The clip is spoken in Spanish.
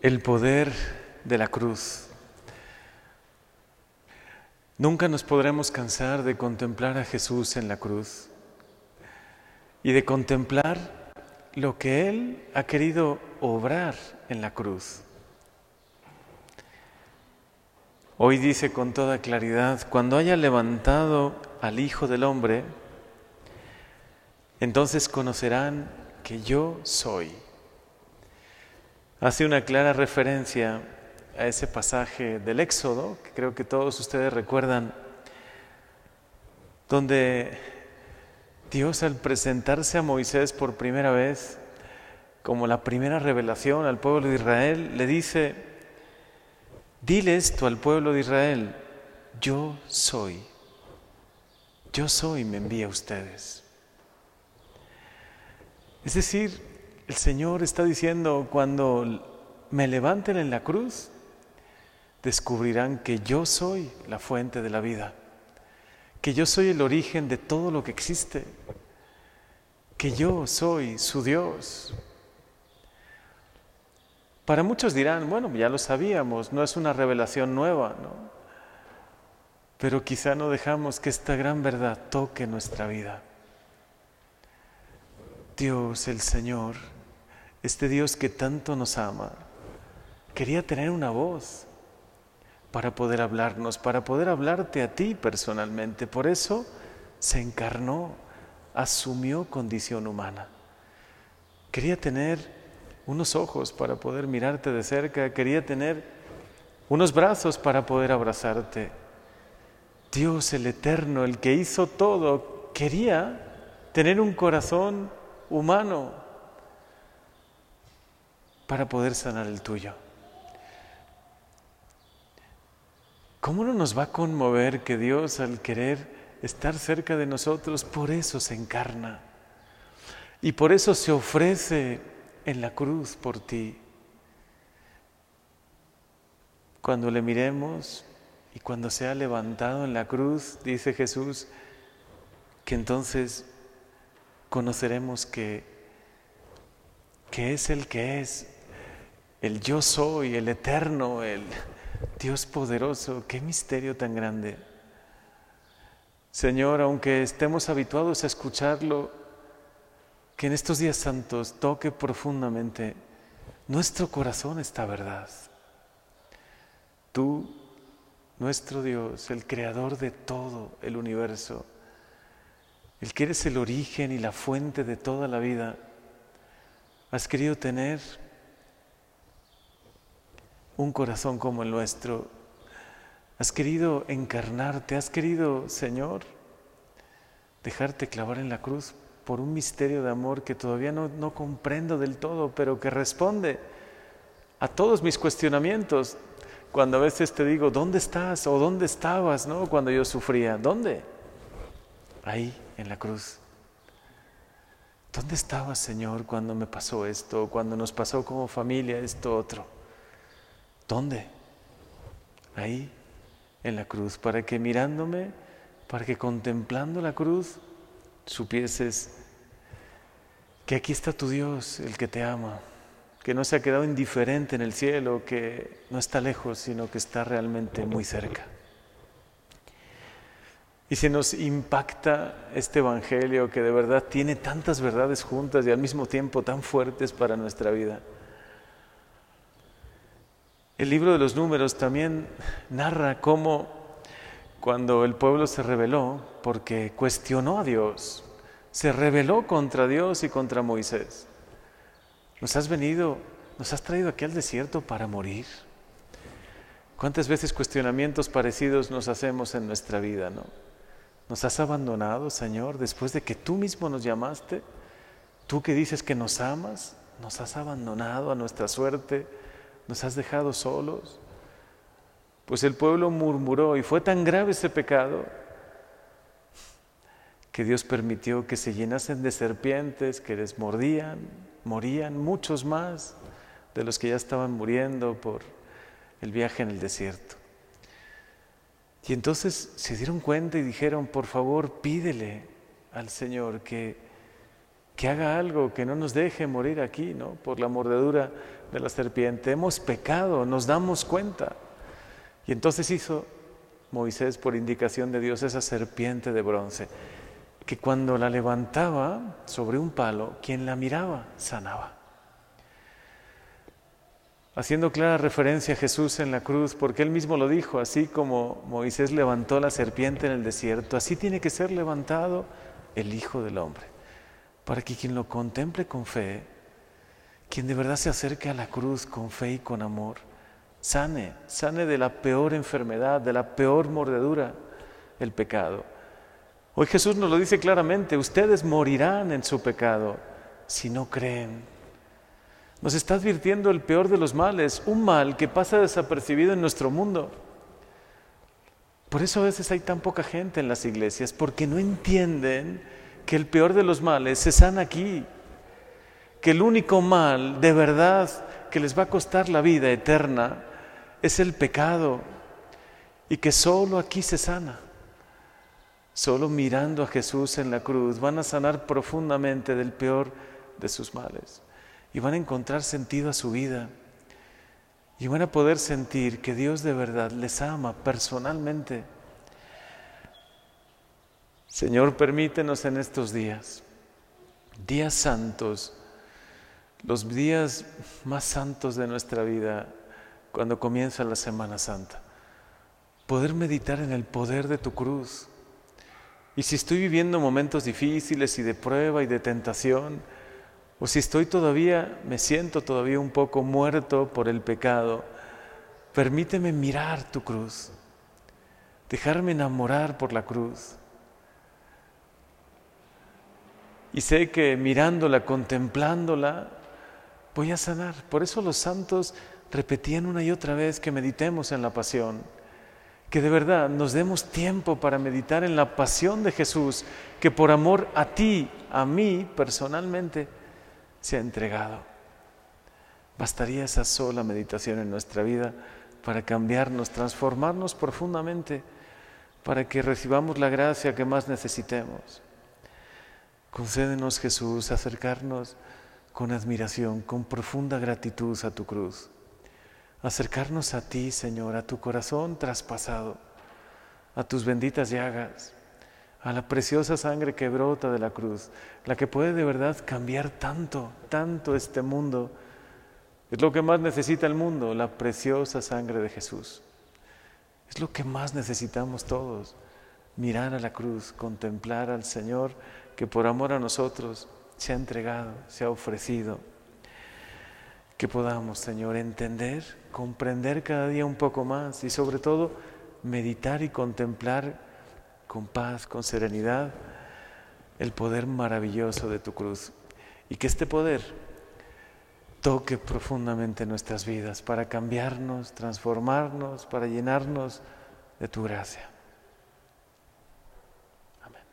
el poder de la cruz. Nunca nos podremos cansar de contemplar a Jesús en la cruz y de contemplar lo que Él ha querido obrar en la cruz. Hoy dice con toda claridad, cuando haya levantado al Hijo del Hombre, entonces conocerán que yo soy hace una clara referencia a ese pasaje del Éxodo, que creo que todos ustedes recuerdan, donde Dios al presentarse a Moisés por primera vez, como la primera revelación al pueblo de Israel, le dice, dile esto al pueblo de Israel, yo soy, yo soy, me envía a ustedes. Es decir, el Señor está diciendo, cuando me levanten en la cruz, descubrirán que yo soy la fuente de la vida, que yo soy el origen de todo lo que existe, que yo soy su Dios. Para muchos dirán, bueno, ya lo sabíamos, no es una revelación nueva, ¿no? Pero quizá no dejamos que esta gran verdad toque nuestra vida. Dios el Señor este Dios que tanto nos ama, quería tener una voz para poder hablarnos, para poder hablarte a ti personalmente. Por eso se encarnó, asumió condición humana. Quería tener unos ojos para poder mirarte de cerca, quería tener unos brazos para poder abrazarte. Dios el Eterno, el que hizo todo, quería tener un corazón humano para poder sanar el tuyo. ¿Cómo no nos va a conmover que Dios al querer estar cerca de nosotros, por eso se encarna y por eso se ofrece en la cruz por ti? Cuando le miremos y cuando sea levantado en la cruz, dice Jesús, que entonces conoceremos que, que es el que es el yo soy, el eterno, el Dios poderoso. Qué misterio tan grande. Señor, aunque estemos habituados a escucharlo, que en estos días santos toque profundamente nuestro corazón esta verdad. Tú, nuestro Dios, el creador de todo el universo, el que eres el origen y la fuente de toda la vida, has querido tener un corazón como el nuestro. Has querido encarnarte, has querido, Señor, dejarte clavar en la cruz por un misterio de amor que todavía no, no comprendo del todo, pero que responde a todos mis cuestionamientos. Cuando a veces te digo, ¿dónde estás? o ¿dónde estabas? ¿no? Cuando yo sufría, ¿dónde? Ahí, en la cruz. ¿Dónde estabas, Señor, cuando me pasó esto? Cuando nos pasó como familia esto otro. ¿Dónde? Ahí, en la cruz, para que mirándome, para que contemplando la cruz, supieses que aquí está tu Dios, el que te ama, que no se ha quedado indiferente en el cielo, que no está lejos, sino que está realmente muy cerca. Y si nos impacta este Evangelio que de verdad tiene tantas verdades juntas y al mismo tiempo tan fuertes para nuestra vida. El libro de los números también narra cómo cuando el pueblo se rebeló, porque cuestionó a Dios, se rebeló contra Dios y contra Moisés. Nos has venido, nos has traído aquí al desierto para morir. ¿Cuántas veces cuestionamientos parecidos nos hacemos en nuestra vida, no? Nos has abandonado, Señor, después de que tú mismo nos llamaste, tú que dices que nos amas, nos has abandonado a nuestra suerte ¿Nos has dejado solos? Pues el pueblo murmuró y fue tan grave ese pecado que Dios permitió que se llenasen de serpientes que les mordían, morían muchos más de los que ya estaban muriendo por el viaje en el desierto. Y entonces se dieron cuenta y dijeron, por favor, pídele al Señor que, que haga algo, que no nos deje morir aquí, ¿no? Por la mordedura de la serpiente. Hemos pecado, nos damos cuenta. Y entonces hizo Moisés, por indicación de Dios, esa serpiente de bronce, que cuando la levantaba sobre un palo, quien la miraba sanaba. Haciendo clara referencia a Jesús en la cruz, porque él mismo lo dijo, así como Moisés levantó la serpiente en el desierto, así tiene que ser levantado el Hijo del Hombre, para que quien lo contemple con fe, quien de verdad se acerque a la cruz con fe y con amor, sane, sane de la peor enfermedad, de la peor mordedura, el pecado. Hoy Jesús nos lo dice claramente, ustedes morirán en su pecado si no creen. Nos está advirtiendo el peor de los males, un mal que pasa desapercibido en nuestro mundo. Por eso a veces hay tan poca gente en las iglesias, porque no entienden que el peor de los males se sana aquí, que el único mal de verdad que les va a costar la vida eterna es el pecado y que solo aquí se sana. Solo mirando a Jesús en la cruz van a sanar profundamente del peor de sus males y van a encontrar sentido a su vida y van a poder sentir que Dios de verdad les ama personalmente. Señor, permítenos en estos días, días santos, los días más santos de nuestra vida, cuando comienza la Semana Santa. Poder meditar en el poder de tu cruz. Y si estoy viviendo momentos difíciles y de prueba y de tentación, o si estoy todavía, me siento todavía un poco muerto por el pecado, permíteme mirar tu cruz, dejarme enamorar por la cruz. Y sé que mirándola, contemplándola, voy a sanar. Por eso los santos repetían una y otra vez que meditemos en la pasión, que de verdad nos demos tiempo para meditar en la pasión de Jesús, que por amor a ti, a mí personalmente, se ha entregado. Bastaría esa sola meditación en nuestra vida para cambiarnos, transformarnos profundamente, para que recibamos la gracia que más necesitemos. Concédenos, Jesús, acercarnos con admiración, con profunda gratitud a tu cruz acercarnos a ti, Señor, a tu corazón traspasado, a tus benditas llagas, a la preciosa sangre que brota de la cruz, la que puede de verdad cambiar tanto, tanto este mundo. Es lo que más necesita el mundo, la preciosa sangre de Jesús. Es lo que más necesitamos todos, mirar a la cruz, contemplar al Señor que por amor a nosotros se ha entregado, se ha ofrecido que podamos, Señor, entender, comprender cada día un poco más y sobre todo meditar y contemplar con paz, con serenidad, el poder maravilloso de tu cruz. Y que este poder toque profundamente nuestras vidas para cambiarnos, transformarnos, para llenarnos de tu gracia.